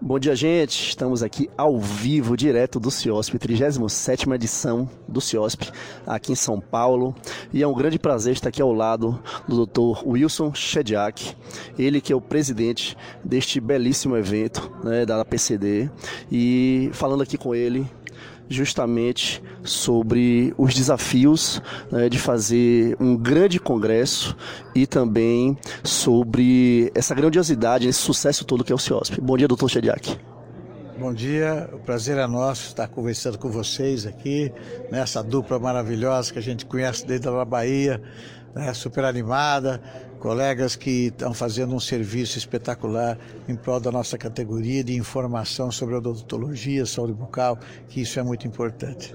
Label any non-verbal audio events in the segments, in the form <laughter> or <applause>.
Bom dia, gente. Estamos aqui ao vivo, direto do CIOSP, 37 edição do CIOSP, aqui em São Paulo. E é um grande prazer estar aqui ao lado do Dr. Wilson Shediak, ele que é o presidente deste belíssimo evento né, da PCD. E falando aqui com ele justamente sobre os desafios né, de fazer um grande congresso e também sobre essa grandiosidade, esse sucesso todo que é o CIOSP. Bom dia, doutor Chediak. Bom dia, o prazer é nosso estar conversando com vocês aqui, nessa dupla maravilhosa que a gente conhece desde a Bahia, né, super animada, colegas que estão fazendo um serviço espetacular em prol da nossa categoria de informação sobre odontologia, saúde bucal, que isso é muito importante.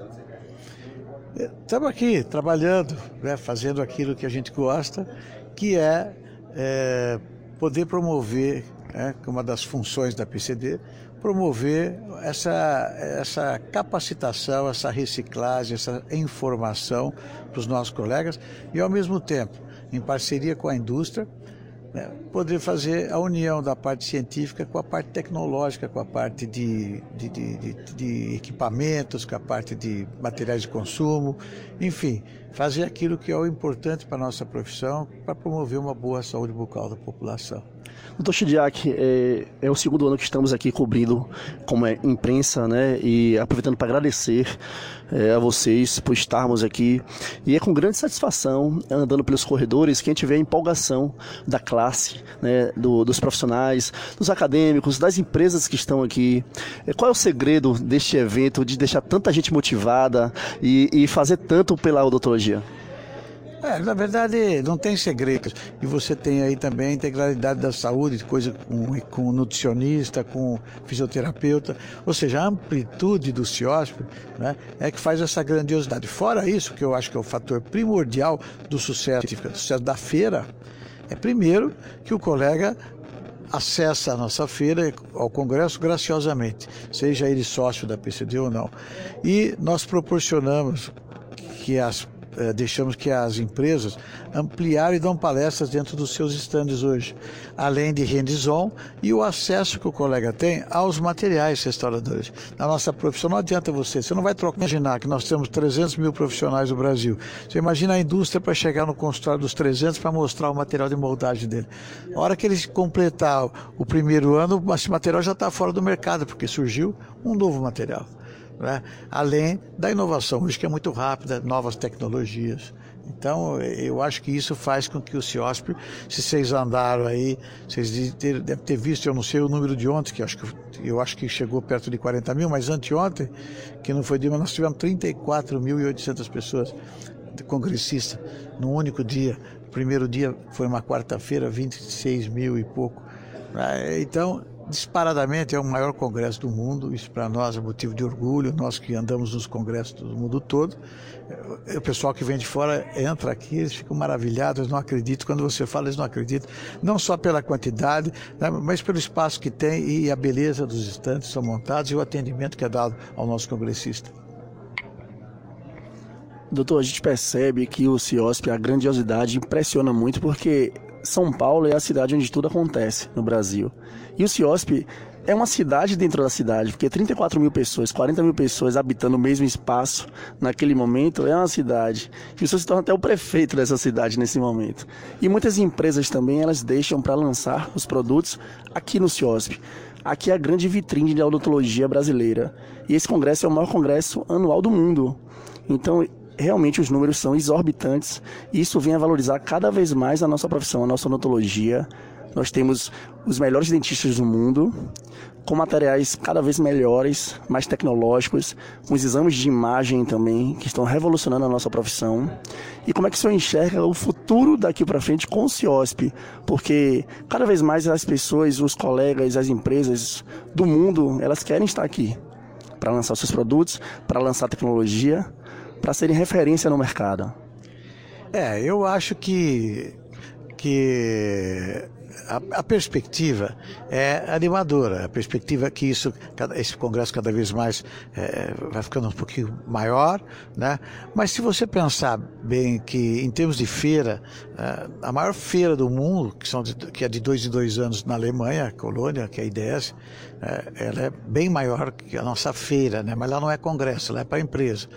Estamos aqui trabalhando, né, fazendo aquilo que a gente gosta, que é, é poder promover, né, é uma das funções da PCD, promover essa, essa capacitação, essa reciclagem, essa informação para os nossos colegas e, ao mesmo tempo, em parceria com a indústria, né, poder fazer a união da parte científica com a parte tecnológica, com a parte de, de, de, de, equipamentos, com a parte de materiais de consumo, enfim, fazer aquilo que é o importante para a nossa profissão, para promover uma boa saúde bucal da população. Doutor Chidiak, é, é, o segundo ano que estamos aqui cobrindo como é, imprensa, né? E aproveitando para agradecer é, a vocês por estarmos aqui. E é com grande satisfação, andando pelos corredores, que a gente vê a empolgação da classe, né? Do, dos profissionais, dos acadêmicos, das empresas que estão aqui. É, qual é o segredo deste evento de deixar tanta gente motivada e, e fazer tanto pela odontologia? É, na verdade, não tem segredos. E você tem aí também a integralidade da saúde, coisa com, com nutricionista, com fisioterapeuta. Ou seja, a amplitude do CIOSP né, é que faz essa grandiosidade. Fora isso, que eu acho que é o fator primordial do sucesso, do sucesso da feira, é primeiro que o colega acessa a nossa feira ao Congresso graciosamente, seja ele sócio da PCD ou não. E nós proporcionamos que as deixamos que as empresas ampliarem e dão palestras dentro dos seus estandes hoje, além de hands-on e o acesso que o colega tem aos materiais restauradores. Na nossa profissão não adianta você, você não vai trocar. Imaginar que nós temos 300 mil profissionais no Brasil. Você imagina a indústria para chegar no consultório dos 300 para mostrar o material de moldagem dele. A hora que eles completar o primeiro ano, esse material já está fora do mercado, porque surgiu um novo material né? além da inovação hoje que é muito rápida, novas tecnologias. Então, eu acho que isso faz com que o CIOSP, se vocês andaram aí, vocês devem ter visto, eu não sei o número de ontem, que eu acho que, eu acho que chegou perto de 40 mil, mas anteontem, que não foi de, nós tivemos 34.800 pessoas congressistas num único dia. O primeiro dia foi uma quarta-feira, 26 mil e pouco. Né? Então, disparadamente é o maior congresso do mundo, isso para nós é motivo de orgulho, nós que andamos nos congressos do mundo todo. O pessoal que vem de fora entra aqui, eles ficam maravilhados, eles não acreditam, quando você fala, eles não acreditam, não só pela quantidade, né, mas pelo espaço que tem e a beleza dos estantes são montados e o atendimento que é dado ao nosso congressista. Doutor, a gente percebe que o CIOSP, a grandiosidade impressiona muito porque são Paulo é a cidade onde tudo acontece no Brasil. E o CIOSP é uma cidade dentro da cidade, porque 34 mil pessoas, 40 mil pessoas habitando o mesmo espaço naquele momento é uma cidade. E você se torna até o prefeito dessa cidade nesse momento. E muitas empresas também elas deixam para lançar os produtos aqui no CIOSP. Aqui é a grande vitrine da odontologia brasileira. E esse congresso é o maior congresso anual do mundo. Então, realmente os números são exorbitantes e isso vem a valorizar cada vez mais a nossa profissão, a nossa odontologia. Nós temos os melhores dentistas do mundo, com materiais cada vez melhores, mais tecnológicos, com os exames de imagem também, que estão revolucionando a nossa profissão. E como é que o senhor enxerga o futuro daqui para frente com o CIOSP? Porque cada vez mais as pessoas, os colegas, as empresas do mundo, elas querem estar aqui para lançar seus produtos, para lançar tecnologia, para serem referência no mercado? É, eu acho que, que a, a, perspectiva é animadora. A perspectiva é que isso, esse congresso cada vez mais é, vai ficando um pouquinho maior, né? Mas se você pensar bem que em termos de feira, é, a maior feira do mundo, que, são de, que é de dois em dois anos na Alemanha, a Colônia, que é a IDS, ela é bem maior que a nossa feira, né? Mas ela não é congresso, ela é para empresa.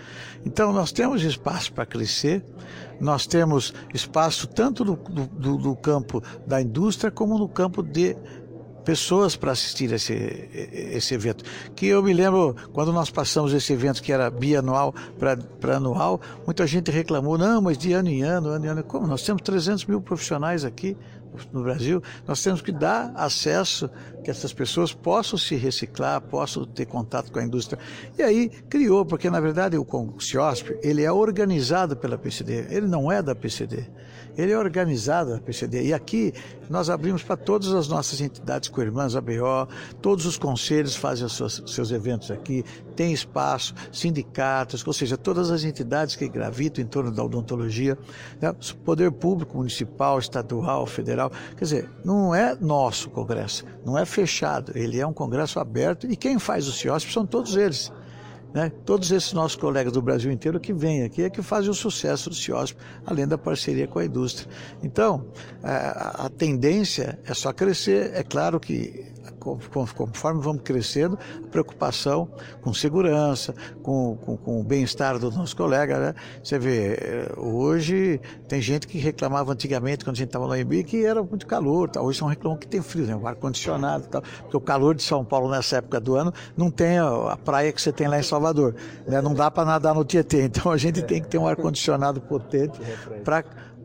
Então nós temos espaço para crescer, nós temos espaço tanto no, do, do campo da indústria como no campo de pessoas para assistir esse, esse evento. Que eu me lembro, quando nós passamos esse evento que era bianual para anual, muita gente reclamou, não, mas de ano em ano, ano em ano. Como? Nós temos 300 mil profissionais aqui, no Brasil, nós temos que dar acesso que essas pessoas possam se reciclar, possam ter contato com a indústria. E aí criou, porque na verdade o CIOSP, ele é organizado pela PCD, ele não é da PCD. Ele é organizado da PCD. E aqui nós abrimos para todas as nossas entidades co-irmãs, ABO, todos os conselhos fazem seus, seus eventos aqui, tem espaço, sindicatos, ou seja, todas as entidades que gravitam em torno da odontologia, né? poder público, municipal, estadual, federal. Quer dizer, não é nosso congresso, não é fechado, ele é um congresso aberto e quem faz o CIOSP são todos eles. Né? Todos esses nossos colegas do Brasil inteiro que vêm aqui é que fazem o sucesso do CIOSP, além da parceria com a indústria. Então, a, tendência é só crescer. É claro que conforme vamos crescendo, a preocupação com segurança, com, com, com o bem-estar do nosso colega. Né? Você vê, eh, hoje tem gente que reclamava antigamente, quando a gente estava no AMB, que era muito calor. Tá? Hoje são reclamam que tem frio, né? o ar-condicionado tal. Porque o calor de São Paulo nessa época do ano não tem a praia que você tem lá em Salvador. Né? Não dá para nadar no Tietê. <laughs> Então a gente tem que ter um ar-condicionado potente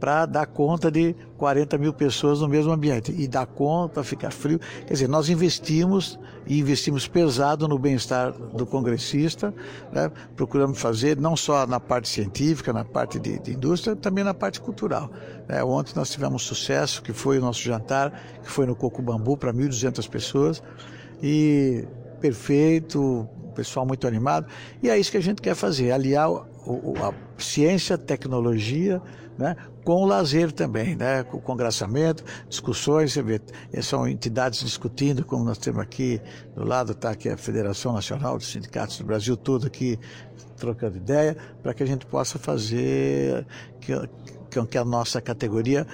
para dar conta de 40 mil pessoas no mesmo ambiente. E dar conta, ficar frio. Quer dizer, nós investimos e investimos pesado no bem-estar do congressista, né? procuramos fazer não só na parte científica, na parte de, de indústria, também na parte cultural. Né? Ontem nós tivemos sucesso, que foi o nosso jantar, que foi no Coco Bambu para 1.200 pessoas. E perfeito, pessoal muito animado. E é isso que a gente quer fazer, aliar o, o, a ciência, tecnologia, né, com o lazer também, né, com o congraçamento, discussões, você vê, são entidades discutindo, como nós temos aqui do lado, está aqui a Federação Nacional dos Sindicatos do Brasil todo aqui trocando ideia, para que a gente possa fazer que, que a nossa categoria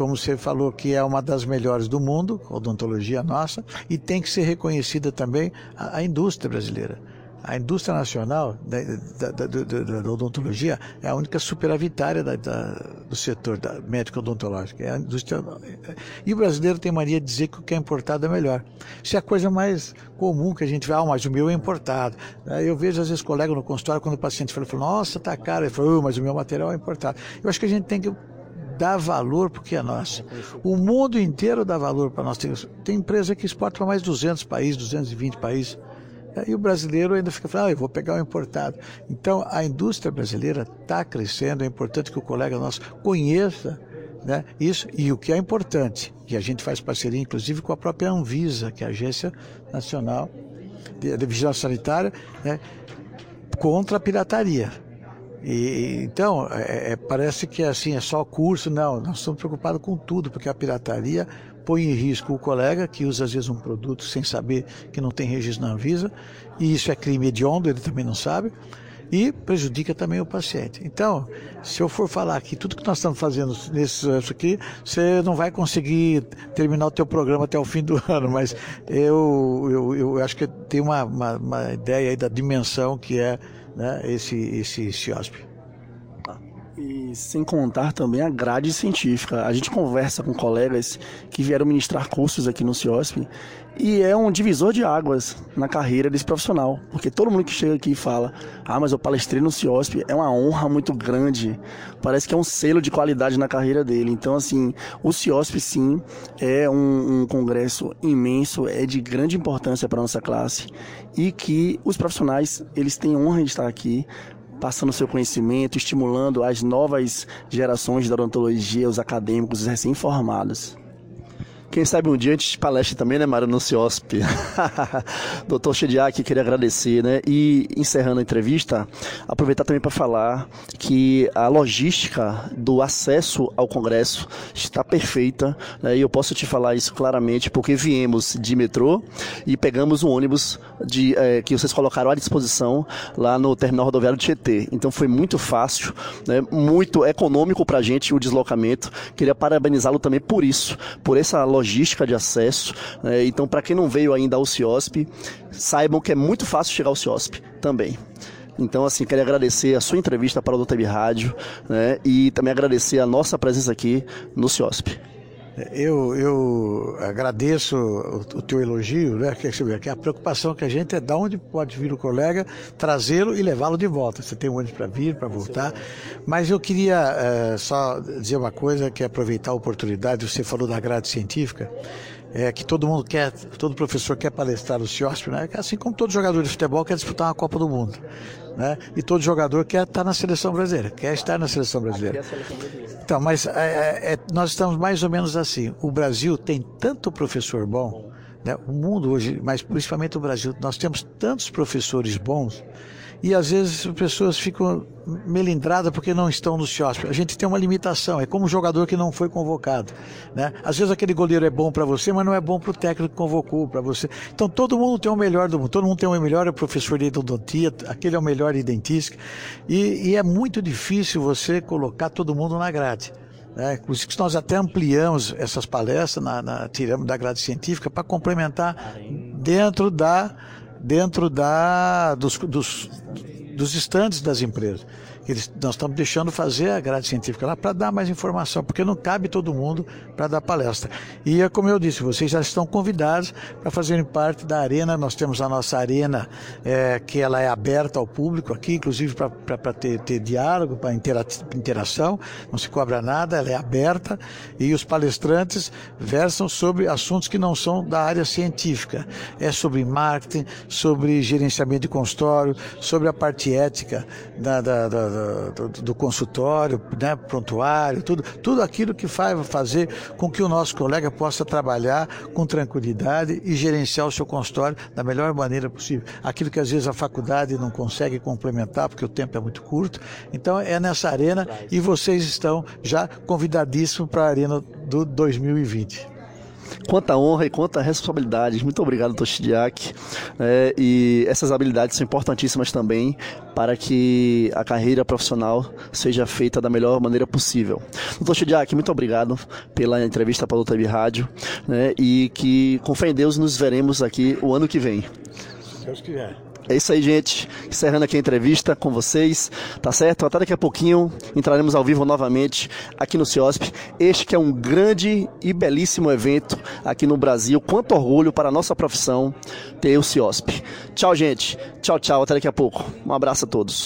como você falou, que é uma das melhores do mundo, odontologia nossa, e tem que ser reconhecida também a, a indústria brasileira. A indústria nacional da, da, da, da, odontologia é a única superavitária do setor da médico odontológico. É a indústria... E o brasileiro tem mania de dizer que o que é importado é melhor. Isso é a coisa mais comum que a gente vê, ah, mas o meu é importado. Eu vejo às vezes colega no consultório, quando o paciente fala, nossa, tá caro, ele fala, oh, mas o meu material é importado. Eu acho que a gente tem que dar valor porque é nosso. O mundo inteiro dá valor para nós. Tem, tem empresa que exporta para mais de 200 países, 220 países. E o brasileiro ainda fica falando, ah, eu vou pegar o importado. Então, a indústria brasileira está crescendo, é importante que o colega nosso conheça né, isso. E o que é importante, e a gente faz parceria, inclusive, com a própria Anvisa, que é a Agência Nacional de, de Vigilância Sanitária, né, contra a pirataria. E, então, é, é, parece que assim, é só curso, não, nós estamos preocupados com tudo, porque a pirataria põe em risco o colega que usa às vezes um produto sem saber que não tem registro na Anvisa, e isso é crime hediondo, ele também não sabe, e prejudica também o paciente. Então, se eu for falar aqui tudo que nós estamos fazendo nesse anos aqui, você não vai conseguir terminar o teu programa até o fim do <laughs> ano, mas eu, eu, eu acho que tem uma, uma, uma ideia aí da dimensão que é né, esse, esse CIOSP. E sem contar também a grade científica. A gente conversa com colegas que vieram ministrar cursos aqui no CIOSP e é um divisor de águas na carreira desse profissional. Porque todo mundo que chega aqui fala: Ah, mas eu palestrei no CIOSP, é uma honra muito grande. Parece que é um selo de qualidade na carreira dele. Então, assim, o CIOSP, sim, é um, um congresso imenso, é de grande importância para nossa classe e que os profissionais eles têm honra de estar aqui passando seu conhecimento, estimulando as novas gerações da odontologia, os acadêmicos, os recém-formados. Quem sabe um dia a gente palestre também, né, Mário, no CIOSP. <laughs> Doutor Chediak, queria agradecer, né? E encerrando a entrevista, aproveitar também para falar que a logística do acesso ao Congresso está perfeita, né? E eu posso te falar isso claramente porque viemos de metrô e pegamos um ônibus de, é, que vocês colocaram à disposição lá no terminal rodoviário de Tietê. Então foi muito fácil, né? muito econômico para a gente o deslocamento. Queria parabenizá-lo também por isso, por essa logística de acesso. Né? Então, para quem não veio ainda ao CIOSP, saibam que é muito fácil chegar ao CIOSP também. Então, assim, queria agradecer a sua entrevista para o Doutor Rádio né? e também agradecer a nossa presença aqui no CIOSP. Eu, eu agradeço o, o teu elogio, né? Que, que a preocupação que a gente é de onde pode vir o colega, trazê-lo e levá-lo de volta. Você tem um ônibus para vir, para voltar. Mas eu queria é, só dizer uma coisa, que é aproveitar a oportunidade, você falou da grade científica é, que todo mundo quer, todo professor quer palestrar no CIOSP, né? assim como todo jogador de futebol quer disputar uma Copa do Mundo. Né? E todo jogador quer estar na seleção brasileira, quer estar na seleção brasileira. Então, mas é, é, é, nós estamos mais ou menos assim. O Brasil tem tanto professor bom, né? o mundo hoje, mas principalmente o Brasil, nós temos tantos professores bons e às vezes as pessoas ficam melindradas porque não estão no CIOSP. A gente tem uma limitação, é como um jogador que não foi convocado. Né? Às vezes aquele goleiro é bom para você, mas não é bom para o técnico que convocou para você. Então todo mundo tem o melhor do mundo, todo mundo tem o melhor é professor de endodontia, aquele é o melhor de dentista. E, e é muito difícil você colocar todo mundo na grade. É, por isso que nós até ampliamos essas palestras, na, na tiramos da grade científica para complementar dentro da dentro da, dos, dos, dos estandes das empresas. Eles, nós estamos deixando fazer a grade científica lá para dar mais informação, porque não cabe todo mundo para dar palestra. E é como eu disse, vocês já estão convidados para fazerem parte da arena. Nós temos a nossa arena, é, que ela é aberta ao público aqui, inclusive para ter, ter diálogo, para intera interação, não se cobra nada, ela é aberta e os palestrantes versam sobre assuntos que não são da área científica. É sobre marketing, sobre gerenciamento de consultório, sobre a parte ética da, da, da do, do, consultório, né, prontuário, tudo, tudo aquilo que vai fazer com que o nosso colega possa trabalhar com tranquilidade e gerenciar o seu consultório da melhor maneira possível. Aquilo que às vezes a faculdade não consegue complementar porque o tempo é muito curto. Então é nessa arena e vocês estão já convidadíssimos para a arena do 2020 quanta honra e quanta responsabilidade. Muito obrigado, Toshidiak. É, e essas habilidades são importantíssimas também para que a carreira profissional seja feita da melhor maneira possível. Toshidiak, muito obrigado pela entrevista para o Web Rádio né, e que, com fé em Deus, nos veremos aqui o ano que vem. Deus quiser. É isso aí, gente. Encerrando aqui a entrevista com vocês, tá certo? Até daqui a pouquinho entraremos ao vivo novamente aqui no CIOSP. Este que é um grande e belíssimo evento aqui no Brasil. Quanto orgulho para a nossa profissão ter o CIOSP. Tchau, gente. Tchau, tchau. Até daqui a pouco. Um abraço a todos.